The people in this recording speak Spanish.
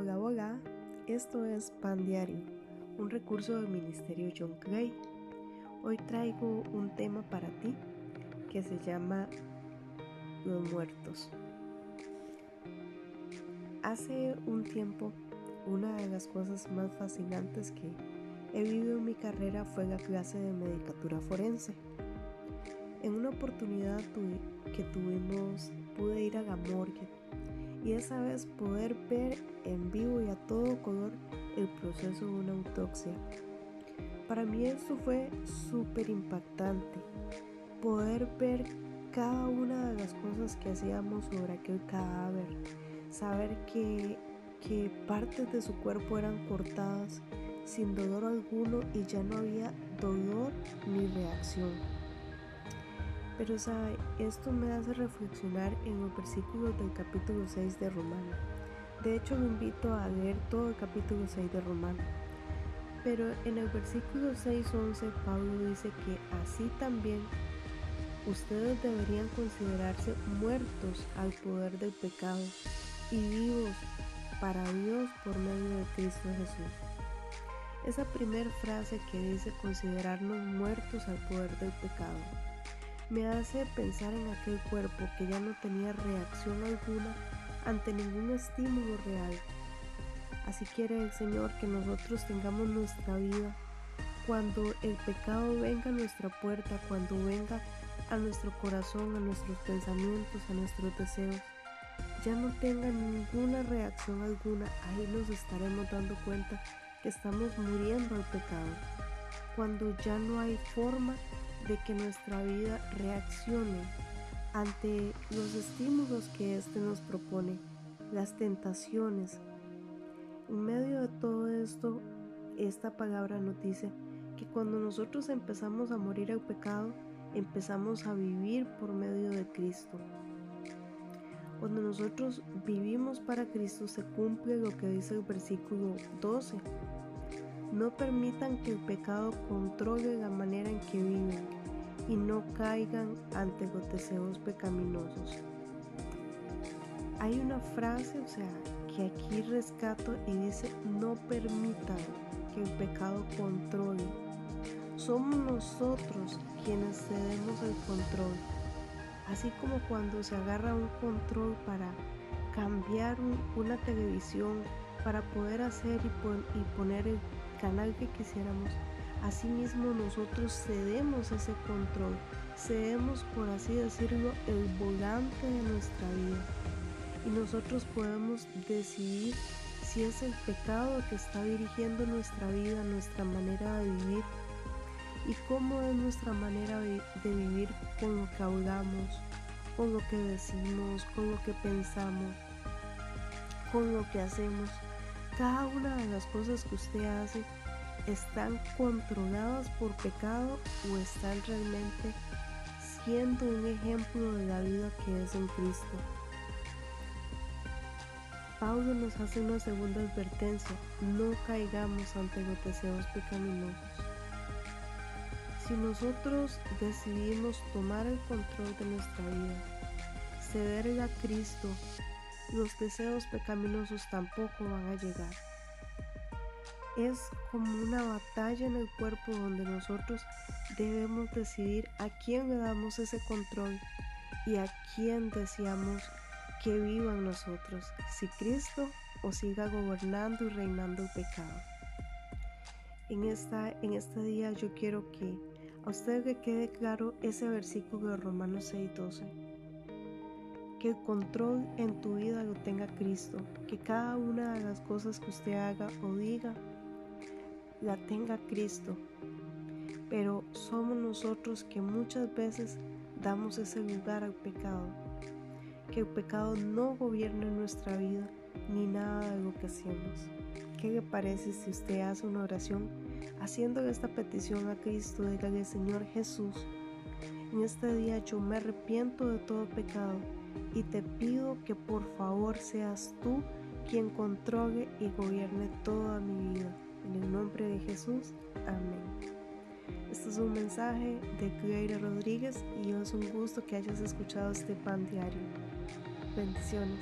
Hola, hola, esto es Pan Diario, un recurso del Ministerio John Clay. Hoy traigo un tema para ti que se llama Los muertos. Hace un tiempo, una de las cosas más fascinantes que he vivido en mi carrera fue la clase de medicatura forense. En una oportunidad que tuvimos, pude ir a la morgue y esa vez poder ver en vivo y a todo color el proceso de una autopsia. Para mí esto fue súper impactante, poder ver cada una de las cosas que hacíamos sobre aquel cadáver, saber que, que partes de su cuerpo eran cortadas sin dolor alguno y ya no había dolor ni reacción. Pero sabe, esto me hace reflexionar en los versículos del capítulo 6 de Romano. De hecho, lo invito a leer todo el capítulo 6 de Romano. Pero en el versículo 6.11 Pablo dice que así también ustedes deberían considerarse muertos al poder del pecado y vivos para Dios por medio de Cristo Jesús. Esa primera frase que dice considerarnos muertos al poder del pecado me hace pensar en aquel cuerpo que ya no tenía reacción alguna ante ningún estímulo real. Así quiere el Señor que nosotros tengamos nuestra vida cuando el pecado venga a nuestra puerta, cuando venga a nuestro corazón, a nuestros pensamientos, a nuestros deseos, ya no tenga ninguna reacción alguna, ahí nos estaremos dando cuenta que estamos muriendo al pecado. Cuando ya no hay forma de que nuestra vida reaccione ante los estímulos que éste nos propone, las tentaciones. En medio de todo esto, esta palabra nos dice que cuando nosotros empezamos a morir al pecado, empezamos a vivir por medio de Cristo. Cuando nosotros vivimos para Cristo se cumple lo que dice el versículo 12. No permitan que el pecado controle la manera en que viven y no caigan ante los deseos pecaminosos. Hay una frase, o sea, que aquí rescato y dice, no permitan que el pecado controle. Somos nosotros quienes cedemos el control. Así como cuando se agarra un control para cambiar una televisión, para poder hacer y, y poner el canal que quisiéramos, Asimismo nosotros cedemos ese control, cedemos por así decirlo el volante de nuestra vida y nosotros podemos decidir si es el pecado que está dirigiendo nuestra vida, nuestra manera de vivir y cómo es nuestra manera de vivir con lo que hablamos, con lo que decimos, con lo que pensamos, con lo que hacemos. Cada una de las cosas que usted hace están controladas por pecado o están realmente siendo un ejemplo de la vida que es en Cristo. Pablo nos hace una segunda advertencia, no caigamos ante los deseos pecaminosos. Si nosotros decidimos tomar el control de nuestra vida, cederle a Cristo, los deseos pecaminosos tampoco van a llegar es como una batalla en el cuerpo donde nosotros debemos decidir a quién le damos ese control y a quién deseamos que viva en nosotros, si Cristo o siga gobernando y reinando el pecado. En, esta, en este día yo quiero que a usted le quede claro ese versículo de Romanos 6:12. Que el control en tu vida lo tenga Cristo, que cada una de las cosas que usted haga o diga la tenga Cristo. Pero somos nosotros que muchas veces damos ese lugar al pecado. Que el pecado no gobierne nuestra vida ni nada de lo que hacemos. ¿Qué le parece si usted hace una oración haciendo esta petición a Cristo? Dígale, Señor Jesús, en este día yo me arrepiento de todo pecado y te pido que por favor seas tú quien controle y gobierne toda mi vida. En el nombre de Jesús, amén. Este es un mensaje de Cleira Rodríguez y es un gusto que hayas escuchado este pan diario. Bendiciones.